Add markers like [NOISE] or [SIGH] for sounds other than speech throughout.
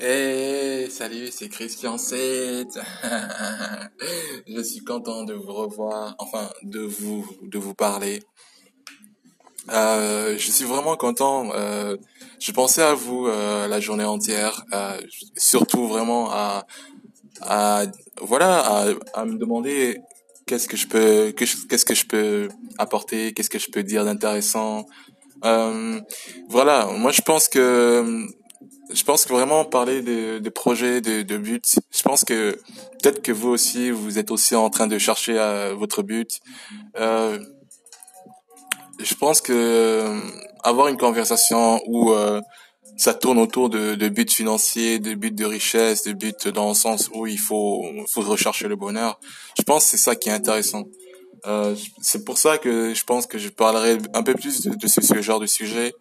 Hey, salut, c'est Christian 7. [LAUGHS] je suis content de vous revoir, enfin de vous de vous parler. Euh, je suis vraiment content. Euh, je pensais à vous euh, la journée entière, euh, surtout vraiment à à voilà à, à me demander qu'est-ce que je peux qu'est-ce que je peux apporter, qu'est-ce que je peux dire d'intéressant. Euh, voilà, moi je pense que je pense que vraiment parler de, de projets, de, de buts, je pense que peut-être que vous aussi, vous êtes aussi en train de chercher euh, votre but. Euh, je pense que euh, avoir une conversation où euh, ça tourne autour de, de buts financiers, de buts de richesse, de buts dans le sens où il faut, faut rechercher le bonheur, je pense que c'est ça qui est intéressant. Euh, c'est pour ça que je pense que je parlerai un peu plus de, ce, genre de sujet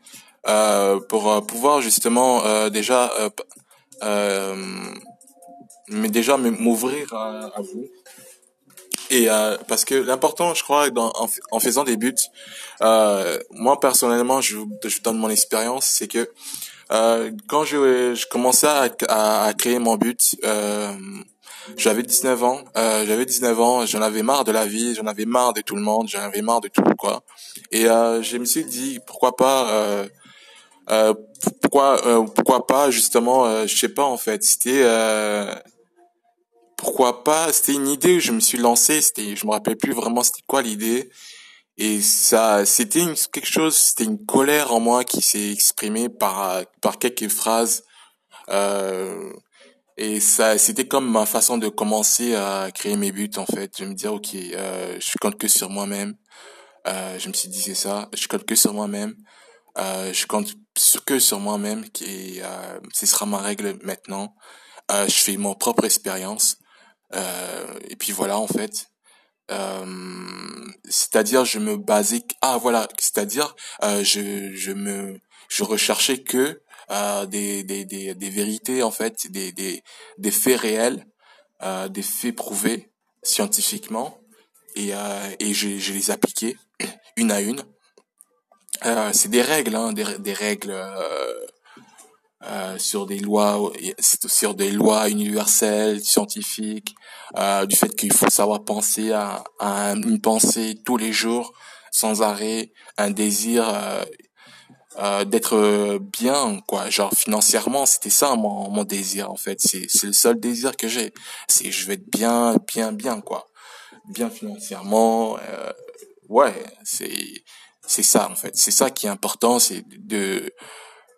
pour euh, pouvoir justement euh, déjà mais déjà m'ouvrir à, vous et parce que l'important je crois en, faisant des buts moi personnellement je, je donne mon expérience c'est que quand je, commençais à, à, créer mon but j'avais 19 ans, euh, j'avais 19 ans, j'en avais marre de la vie, j'en avais marre de tout le monde, j'en avais marre de tout quoi. Et euh, je me suis dit pourquoi pas euh, euh, pourquoi euh, pourquoi pas justement euh, je sais pas en fait. C'était euh, pourquoi pas c'était une idée où je me suis lancé. C'était je me rappelle plus vraiment c'était quoi l'idée. Et ça c'était quelque chose c'était une colère en moi qui s'est exprimée par par quelques phrases. Et ça c'était comme ma façon de commencer à créer mes buts en fait. Je me dire ok je compte que sur moi-même. Je me suis dit c'est ça je compte que sur moi-même euh, je compte que sur moi-même qui euh, ce sera ma règle maintenant. Euh, je fais mon propre expérience euh, et puis voilà en fait. Euh, c'est-à-dire je me basais ah voilà c'est-à-dire je je me je recherchais que des, des des des vérités en fait des des des faits réels des faits prouvés scientifiquement et et je je les appliquais une à une euh, c'est des règles, hein, des, des règles euh, euh, sur des lois, sur des lois universelles, scientifiques, euh, du fait qu'il faut savoir penser à, à, une pensée tous les jours, sans arrêt, un désir euh, d'être bien, quoi. Genre financièrement, c'était ça mon, mon désir en fait. C'est c'est le seul désir que j'ai. C'est je vais être bien, bien, bien, quoi. Bien financièrement. ouais, c'est c'est ça en fait. C'est ça qui est important, c'est de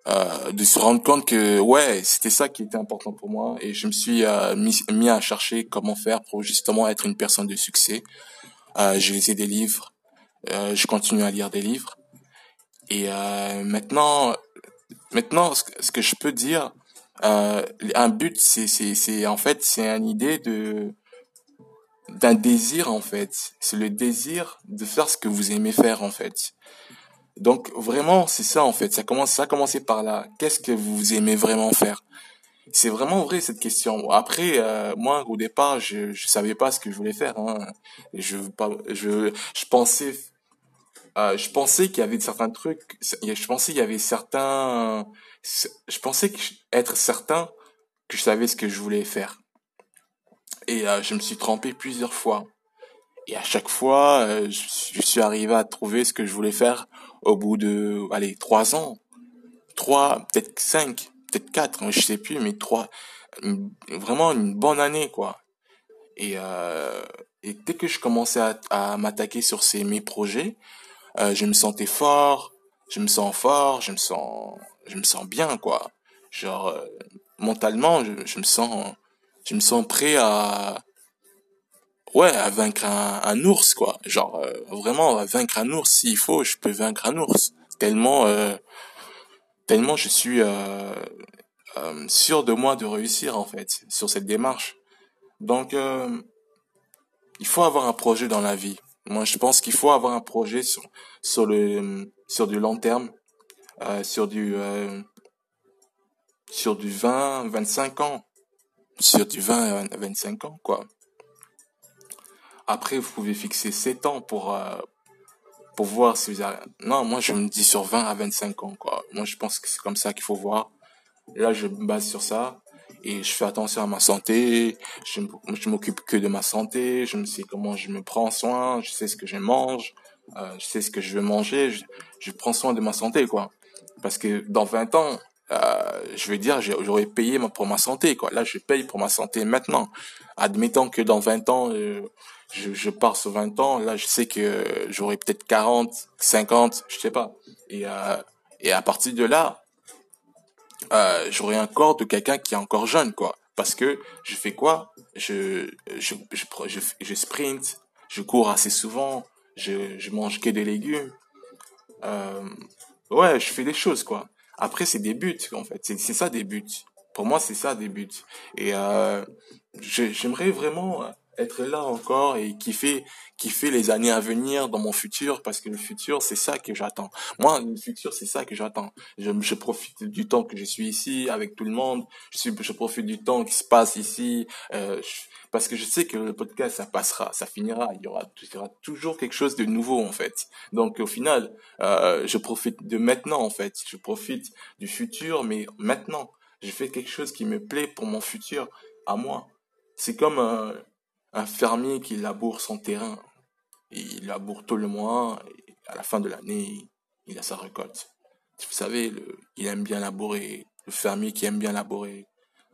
euh, de se rendre compte que ouais, c'était ça qui était important pour moi et je me suis euh, mis, mis, à chercher comment faire pour justement être une personne de succès. Euh, j'ai lisé des livres, euh, je continue à lire des livres et euh, maintenant maintenant ce que je peux dire euh, un but c'est c'est c'est en fait c'est une idée de d'un désir en fait. C'est le désir de faire ce que vous aimez faire en fait. Donc vraiment c'est ça en fait. Ça commence ça a commencé par là. Qu'est-ce que vous aimez vraiment faire? C'est vraiment vrai cette question. Après euh, moi au départ je je savais pas ce que je voulais faire. Hein. Je je je pensais euh, je pensais qu'il y avait certains trucs. Je pensais qu'il y avait certains. Je pensais être certain que je savais ce que je voulais faire et euh, je me suis trompé plusieurs fois. Et à chaque fois, euh, je, suis arrivé à trouver ce que je voulais faire au bout de, allez, trois ans, trois, peut-être cinq, peut-être quatre, hein, je sais plus, mais trois, vraiment une bonne année quoi. Et, euh, dès que je commençais à, m'attaquer sur ces mes projets, je me sentais fort, je me sens fort, je me sens, je me sens bien quoi. Genre mentalement, je me sens je me sens prêt à ouais à vaincre un, un ours quoi. Genre euh, vraiment à vaincre un ours s'il faut je peux vaincre un ours. Tellement euh, tellement je suis euh, euh sûr de moi de réussir en fait sur cette démarche. Donc euh, il faut avoir un projet dans la vie. Moi je pense qu'il faut avoir un projet sur sur le sur du long terme sur du sur du 20 25 ans sur du 20 à 25 ans, quoi. Après, vous pouvez fixer 7 ans pour, euh, pour voir si vous avez... Non, moi, je me dis sur 20 à 25 ans, quoi. Moi, je pense que c'est comme ça qu'il faut voir. Là, je me base sur ça. et je fais attention à ma santé, je, je m'occupe que de ma santé, je me sais comment je me prends soin, je sais ce que je mange, euh, je sais ce que je veux manger, je, je, prends soin de ma santé, quoi. Parce que dans 20 ans, euh, je veux dire, j'aurais payé pour ma santé, quoi. Là, je paye pour ma santé maintenant. Admettons que dans 20 ans, euh, je, je pars sur 20 ans, là, je sais que j'aurai peut-être 40, 50, je sais pas. Et, euh, et à partir de là, euh, j'aurai un corps de quelqu'un qui est encore jeune, quoi. Parce que je fais quoi? Je, je, je, je, je sprint, je cours assez souvent, je, je mange que des légumes. Ouais, je fais des choses, quoi. Après, c'est des buts, en fait. C'est ça, des buts. Pour moi, c'est ça, des buts. Et euh, j'aimerais vraiment être là encore et kiffer kiffer les années à venir dans mon futur parce que le futur c'est ça que j'attends. Moi le futur c'est ça que j'attends. Je, profite du temps que je suis ici avec tout le monde. Je suis je profite du temps qui se passe ici euh, parce que je sais que le podcast ça passera ça finira. Il y aura il y aura toujours quelque chose de nouveau en fait. Donc au final euh, je profite de maintenant en fait. Je profite du futur mais maintenant. Je fais quelque chose qui me plaît pour mon futur à moi. C'est comme euh, un fermier qui laboure son terrain. Il laboure tout le mois et à la fin de l'année, il a sa récolte. Vous savez, il aime bien labourer. Le fermier qui aime bien labourer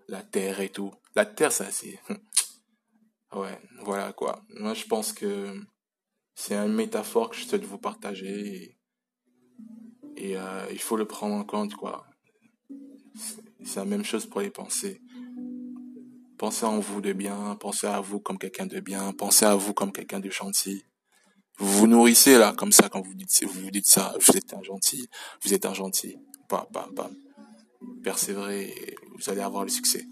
la terre et tout. La terre, ça, c'est... [LAUGHS] ouais, voilà quoi. Moi, je pense que c'est une métaphore que je souhaite vous partager. Et, euh, il faut le prendre en compte, quoi. C'est la même chose pour les pensées. Pensez en vous de bien, pensez à vous comme quelqu'un de bien, pensez à vous comme quelqu'un de gentil. Vous vous nourrissez là comme ça quand vous dites ça, vous êtes un gentil, vous êtes un gentil. Pas, pas, pas. Persévérez et vous allez avoir le succès.